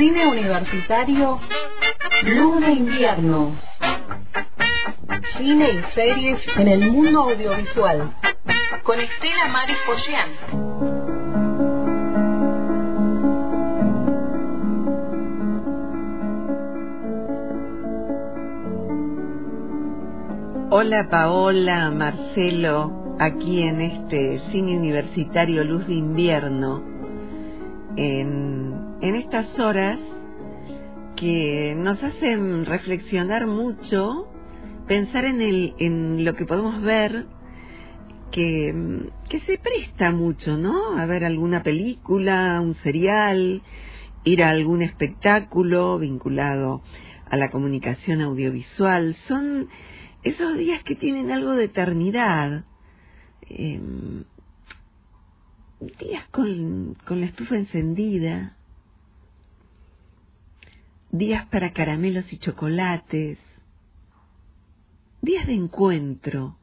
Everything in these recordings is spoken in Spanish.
Cine universitario, Luz de invierno. Cine y series en el mundo audiovisual. Con Estela Maris Pollán. Hola Paola, Marcelo, aquí en este cine universitario Luz de Invierno, en, en estas horas que nos hacen reflexionar mucho, pensar en, el, en lo que podemos ver, que, que se presta mucho, ¿no? A ver alguna película, un serial, ir a algún espectáculo vinculado a la comunicación audiovisual. Son esos días que tienen algo de eternidad, eh, días con, con la estufa encendida, días para caramelos y chocolates, días de encuentro,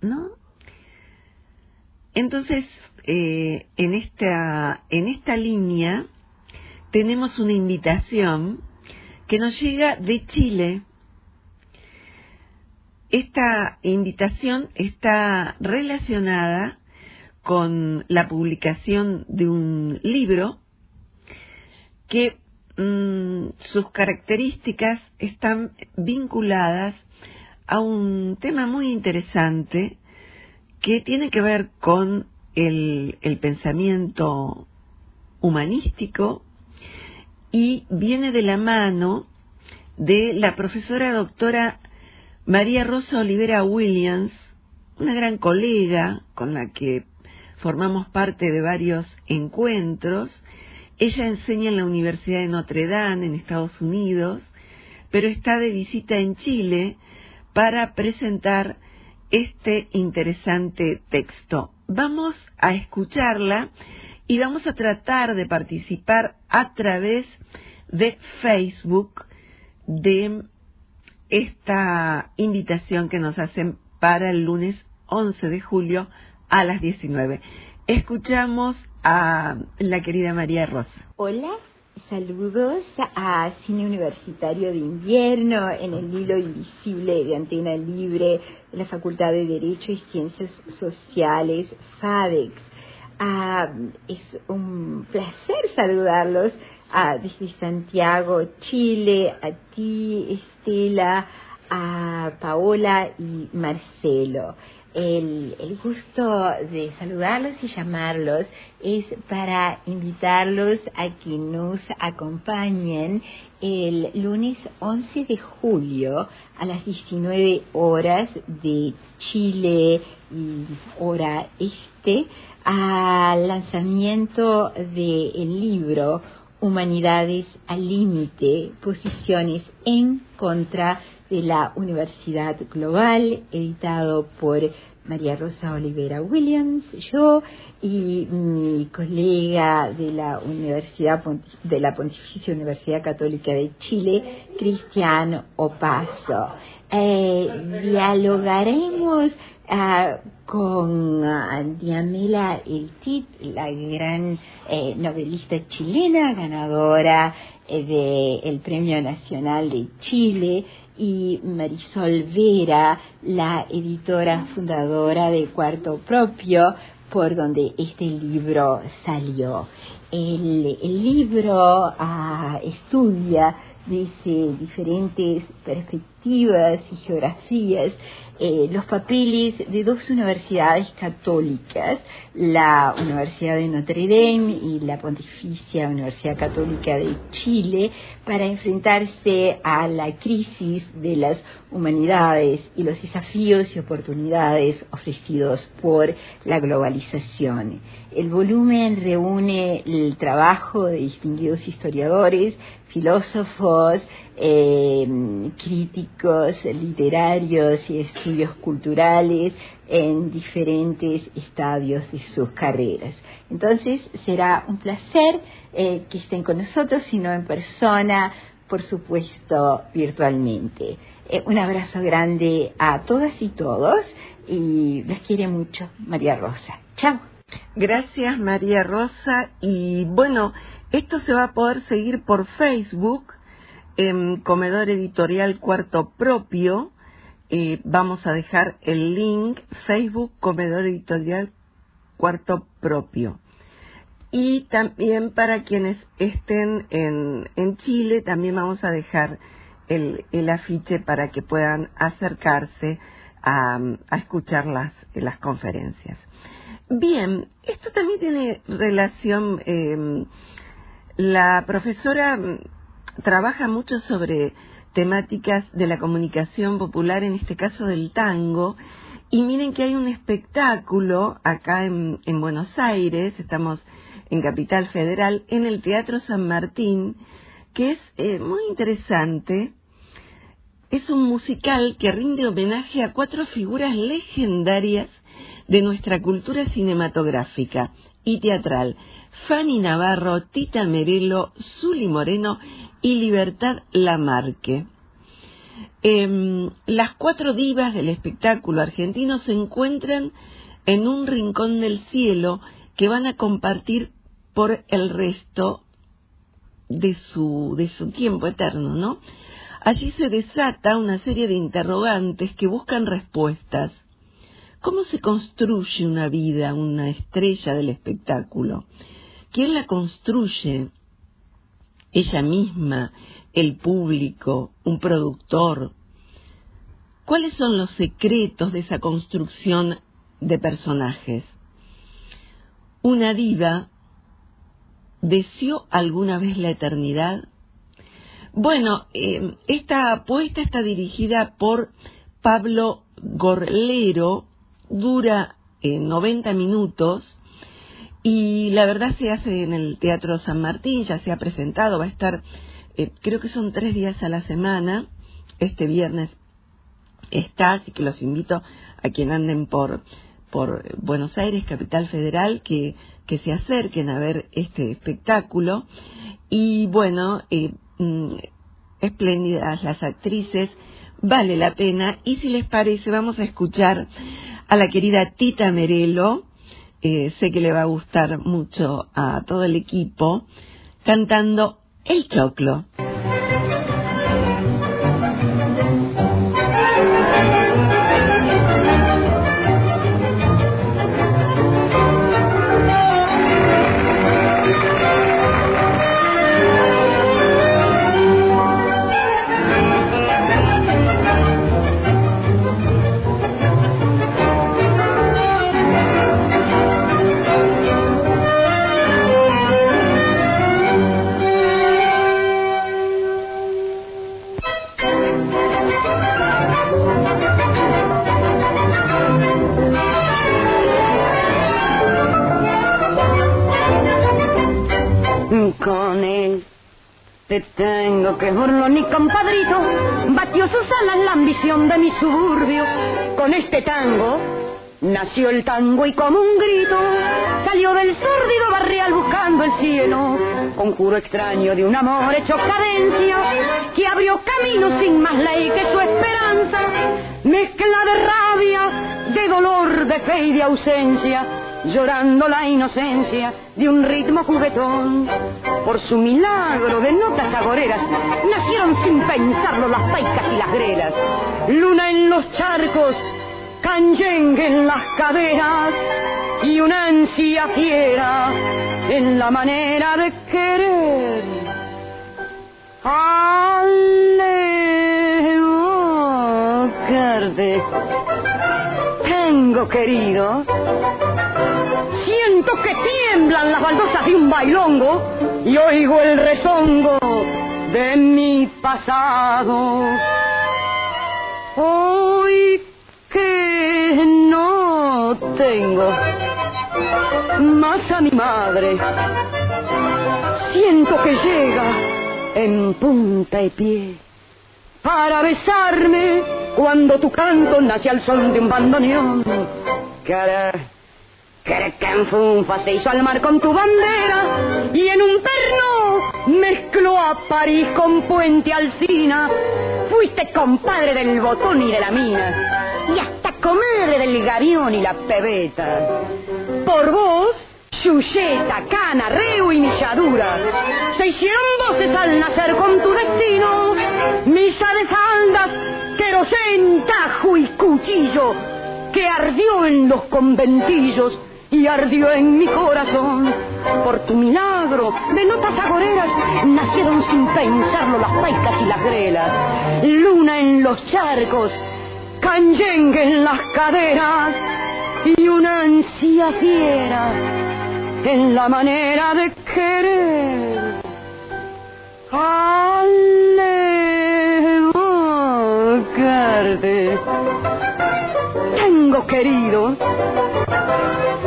¿no? Entonces, eh, en, esta, en esta línea tenemos una invitación que nos llega de Chile, esta invitación está relacionada con la publicación de un libro que mmm, sus características están vinculadas a un tema muy interesante que tiene que ver con el pensamiento humanístico y viene de la mano de la profesora doctora María Rosa Olivera Williams, una gran colega con la que formamos parte de varios encuentros. Ella enseña en la Universidad de Notre Dame en Estados Unidos, pero está de visita en Chile para presentar este interesante texto. Vamos a escucharla y vamos a tratar de participar a través de Facebook de esta invitación que nos hacen para el lunes 11 de julio a las 19. Escuchamos a la querida María Rosa. Hola, saludos a Cine Universitario de Invierno en el hilo invisible de Antena Libre de la Facultad de Derecho y Ciencias Sociales, FADEX. Ah, es un placer saludarlos a, desde Santiago, Chile, a ti, Estela, a Paola y Marcelo. El, el, gusto de saludarlos y llamarlos es para invitarlos a que nos acompañen el lunes 11 de julio a las 19 horas de Chile y hora este al lanzamiento del libro Humanidades al Límite, posiciones en contra de la Universidad Global, editado por María Rosa Olivera Williams, yo y mi colega de la Universidad de la Pontificia Universidad Católica de Chile, Cristian Opaso. Eh, dialogaremos uh, con uh, Diamela Eltit, la gran eh, novelista chilena, ganadora eh, del Premio Nacional de Chile, y Marisol Vera, la editora fundadora de Cuarto Propio, por donde este libro salió. El, libro uh, estudia desde diferentes perspectivas y geografías eh, los papeles de dos universidades católicas, la Universidad de Notre Dame y la Pontificia Universidad Católica de Chile, para enfrentarse a la crisis de las humanidades y los desafíos y oportunidades ofrecidos por la globalización. El volumen reúne el trabajo de distinguidos historiadores, filósofos, eh, críticos literarios y estudios culturales en diferentes estadios de sus carreras. Entonces será un placer eh, que estén con nosotros, si no en persona, por supuesto virtualmente. Eh, un abrazo grande a todas y todos y les quiere mucho María Rosa. Chao. Gracias María Rosa y bueno, Esto se va a poder seguir por Facebook, en Comedor Editorial Cuarto Propio. Eh, vamos a dejar el link, Facebook Comedor Editorial Cuarto Propio. Y también para quienes estén en, en Chile, también vamos a dejar el, el afiche para que puedan acercarse a, a escuchar las, las conferencias. Bien, esto también tiene relación, eh, la profesora trabaja mucho sobre temáticas de la comunicación popular, en este caso del tango, y miren que hay un espectáculo acá en, en Buenos Aires, estamos en Capital Federal, en el Teatro San Martín, que es eh, muy interesante. Es un musical que rinde homenaje a cuatro figuras legendarias de nuestra cultura cinematográfica y teatral. Fanny Navarro, Tita Merelo, Zuli Moreno y Libertad Lamarque. Eh, las cuatro divas del espectáculo argentino se encuentran en un rincón del cielo que van a compartir por el resto de su, de su tiempo eterno, ¿no? Allí se desata una serie de interrogantes que buscan respuestas. ¿Cómo se construye una vida, una estrella del espectáculo? ¿Quién la construye? Ella misma, el público, un productor. ¿Cuáles son los secretos de esa construcción de personajes? Una diva ¿Deseó alguna vez la eternidad? Bueno, eh, esta apuesta está dirigida por Pablo Gorlero, dura 90 minutos y la verdad se hace en el Teatro San Martín, ya se ha presentado, va a estar, eh, creo que son tres días a la semana, este viernes está, así que los invito a quien anden por, por Buenos Aires, Capital Federal, que que se acerquen a ver este espectáculo. Y bueno, eh, mm, espléndidas las actrices, vale la pena. Y si les parece, vamos a escuchar a la querida Tita Merelo, eh, sé que le va a gustar mucho a todo el equipo, cantando El Choclo. Que burlo ni compadrito batió sus alas la ambición de mi suburbio. Con este tango nació el tango y como un grito salió del sórdido barrial buscando el cielo. Conjuro extraño de un amor hecho cadencia que abrió camino sin más ley que su esperanza. Mezcla de rabia, de dolor, de fe y de ausencia llorando la inocencia de un ritmo juguetón. Por su milagro de notas agoreras, nacieron sin pensarlo las paicas y las grelas. Luna en los charcos, canyengue en las caderas y una ansia fiera en la manera de querer. Alejo, tengo querido Siento que tiemblan las baldosas de un bailongo y oigo el rezongo de mi pasado. Hoy que no tengo más a mi madre, siento que llega en punta y pie para besarme cuando tu canto nace al son de un bandoneón. Cara Funfa se hizo al mar con tu bandera y en un perno mezcló a París con Puente Alcina. Fuiste compadre del botón y de la mina y hasta comadre del garión y la pebeta. Por vos Chulleta, cana, reo y milladura. Se hicieron voces al nacer con tu destino. Misa de faldas, querosén, tajo y cuchillo, que ardió en los conventillos y ardió en mi corazón. Por tu milagro de notas agoreras nacieron sin pensarlo las paicas y las grelas. Luna en los charcos, canyengue en las caderas y una ansia fiera en la manera de querer. Alevocarte. Tengo querido.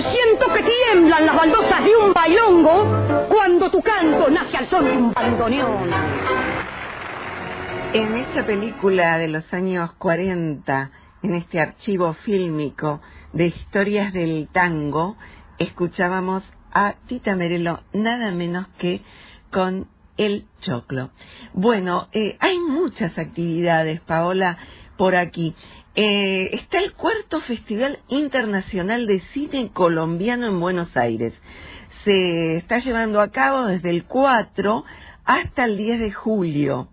Siento que tiemblan las baldosas de un bailongo cuando tu canto nace al son de un bandoneón. En esta película de los años 40, en este archivo fílmico de historias del tango, escuchábamos a Tita Merelo nada menos que con el choclo. Bueno, eh, hay muchas actividades, Paola, por aquí. Eh, está el cuarto Festival Internacional de Cine Colombiano en Buenos Aires. Se está llevando a cabo desde el 4 hasta el 10 de julio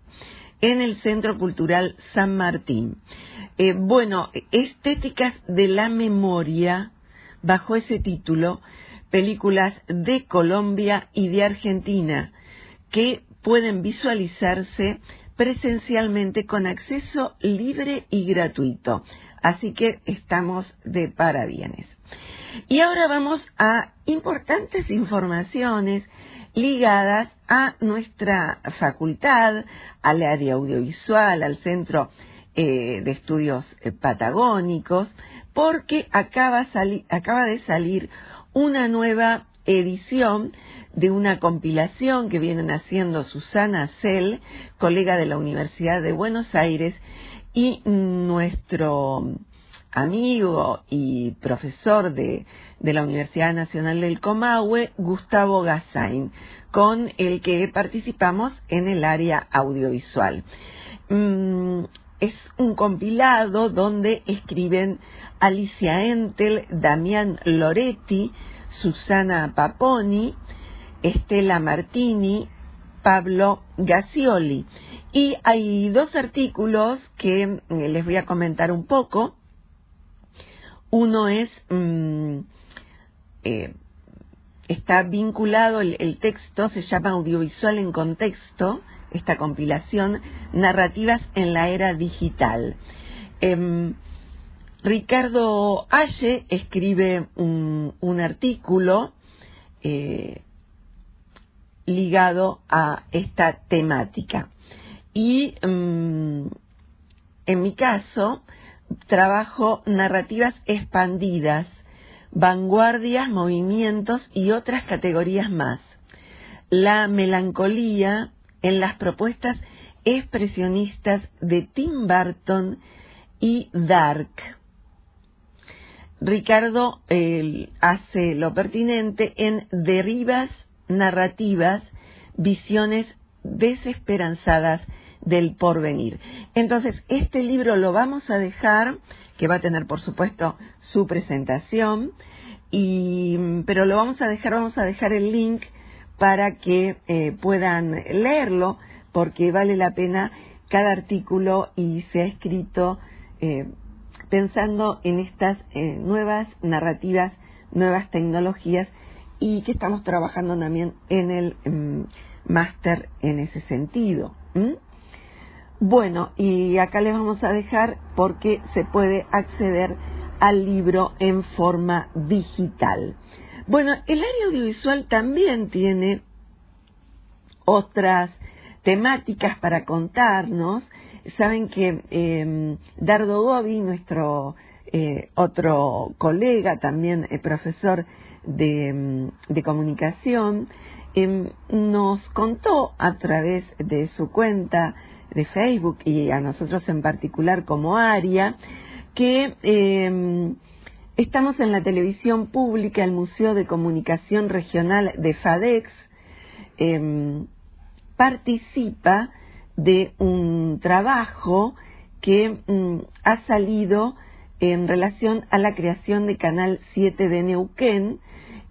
en el Centro Cultural San Martín. Eh, bueno, Estéticas de la Memoria, bajo ese título, películas de Colombia y de Argentina que pueden visualizarse presencialmente con acceso libre y gratuito. Así que estamos de parabienes. Y ahora vamos a importantes informaciones ligadas a nuestra facultad, al área audiovisual, al Centro eh, de Estudios eh, Patagónicos, porque acaba, acaba de salir una nueva edición de una compilación que vienen haciendo Susana Cell, colega de la Universidad de Buenos Aires, y nuestro amigo y profesor de, de la Universidad Nacional del Comahue, Gustavo Gassain, con el que participamos en el área audiovisual. Mm, es un compilado donde escriben Alicia Entel, Damián Loretti, Susana Paponi, Estela Martini, Pablo Gacioli. Y hay dos artículos que eh, les voy a comentar un poco. Uno es, mm, eh, está vinculado, el, texto se llama Audiovisual en Contexto, esta compilación, Narrativas en la Era Digital. Em, Ricardo Aye escribe un, artículo eh, ligado a esta temática. Y mm, en mi caso, trabajo narrativas expandidas, vanguardias, movimientos y otras categorías más. La melancolía en las propuestas expresionistas de Tim Burton y Dark Ricardo hace lo pertinente en derivas narrativas, visiones desesperanzadas del porvenir. Entonces, este libro lo vamos a dejar, que va a tener, por supuesto, su presentación, pero lo vamos a dejar, vamos a dejar el link para que eh, puedan leerlo, porque vale la pena cada artículo y se ha escrito eh, pensando en estas eh, nuevas narrativas, nuevas tecnologías y que estamos trabajando también en el mm, máster en ese sentido. Bueno, y acá les vamos a dejar porque se puede acceder al libro en forma digital. Bueno, el área audiovisual también tiene otras temáticas para contarnos Saben que eh, Dardo Gobi, nuestro eh, otro colega, también eh, profesor de, mm, de comunicación, em, nos contó a través de su cuenta de Facebook y a nosotros en particular como ARIA, que em, estamos en la televisión pública, el Museo de Comunicación Regional de FADEX, em, participa de un trabajo que mm, ha salido en relación a la creación de Canal 7 de Neuquén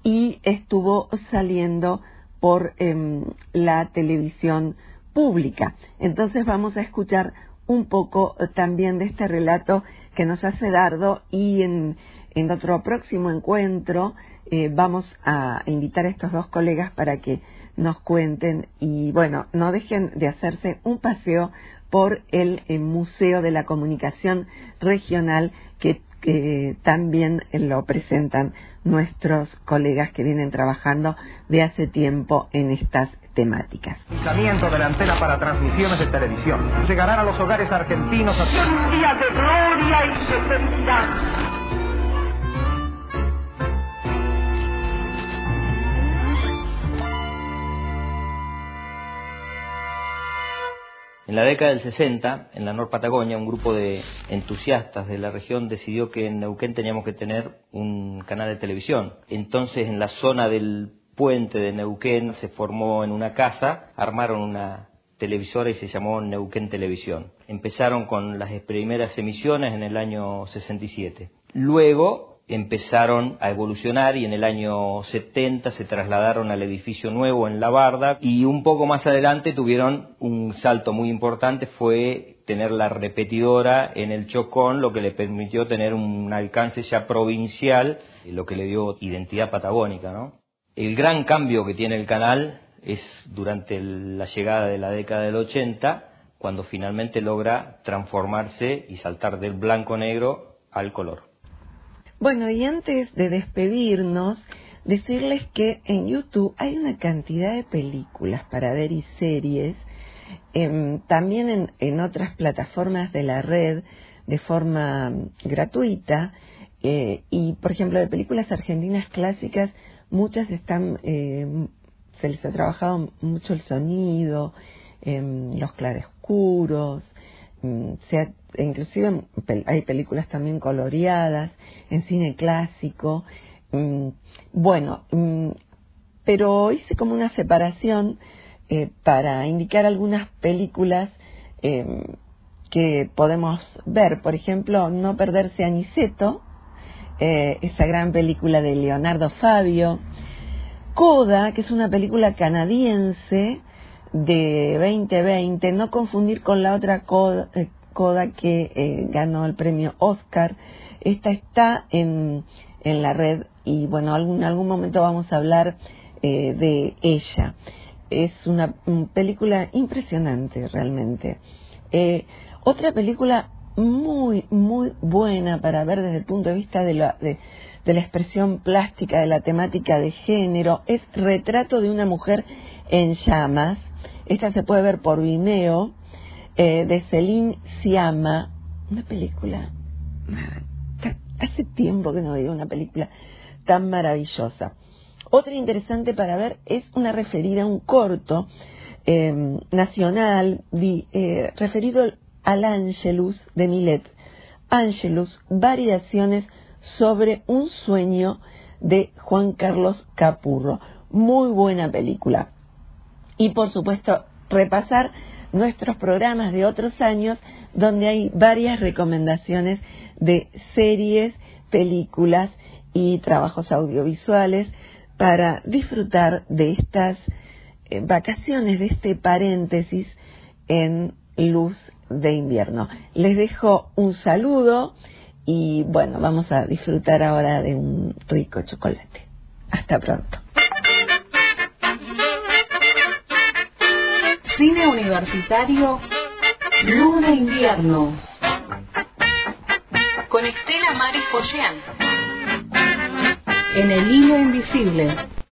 y estuvo saliendo por em, la televisión pública. Entonces vamos a escuchar un poco eh, también de este relato que nos hace Dardo y en, en otro próximo encuentro eh, vamos a invitar a estos dos colegas para que nos cuenten y bueno, no dejen de hacerse un paseo por el, Museo de la Comunicación Regional que, que también lo presentan nuestros colegas que vienen trabajando de hace tiempo en estas temáticas. de la antena para transmisiones de televisión. Llegarán a los hogares argentinos a... Un día de gloria y de felicidad En la década del 60, en la Nor Patagonia, un grupo de entusiastas de la región decidió que en Neuquén teníamos que tener un canal de televisión. Entonces, en la zona del puente de Neuquén se formó en una casa, armaron una televisora y se llamó Neuquén Televisión. Empezaron con las primeras emisiones en el año 67. Luego empezaron a evolucionar y en el año 70 se trasladaron al edificio nuevo en La Barda y un poco más adelante tuvieron un salto muy importante, fue tener la repetidora en el Chocón, lo que le permitió tener un alcance ya provincial, lo que le dio identidad patagónica. ¿no? El gran cambio que tiene el canal es durante la llegada de la década del 80, cuando finalmente logra transformarse y saltar del blanco-negro al color. Bueno, y antes de despedirnos, decirles que en YouTube hay una cantidad de películas para ver y series, em, también en, otras plataformas de la red de forma gratuita, eh, y por ejemplo de películas argentinas clásicas, muchas están, em, se les ha trabajado mucho el sonido, em, los claroscuros, Mm, sea, inclusive hay películas también coloreadas en cine clásico. Mm, bueno, mm, pero hice como una separación eh, para indicar algunas películas em, que podemos ver. Por ejemplo, No perderse a Niceto, eh, esa gran película de Leonardo Fabio. Coda, que es una película canadiense de 2020, no confundir con la otra coda, eh, que eh, ganó el premio Oscar. Esta está en, en la red y bueno, en algún momento vamos a hablar eh, de ella. Es una, película impresionante realmente. otra película muy, muy buena para ver desde el punto de vista de la, de la expresión plástica, de la temática de género, es Retrato de una mujer en llamas, esta se puede ver por Vimeo, eh, de Celine Siama, una película. Hace tiempo que no veía una película tan maravillosa. Otra interesante para ver es una referida a un corto em, nacional eh, referido al Angelus de Milet. Angelus, variaciones sobre un sueño de Juan Carlos Capurro. Muy buena película y por supuesto repasar nuestros programas de otros años donde hay varias recomendaciones de series, películas y trabajos audiovisuales para disfrutar de estas eh, vacaciones, de este paréntesis en luz de invierno. Les dejo un saludo y bueno, vamos a disfrutar ahora de un rico chocolate. Hasta pronto. Cine Universitario Luna Invierno. Con Estela Maris Pollán en el hilo invisible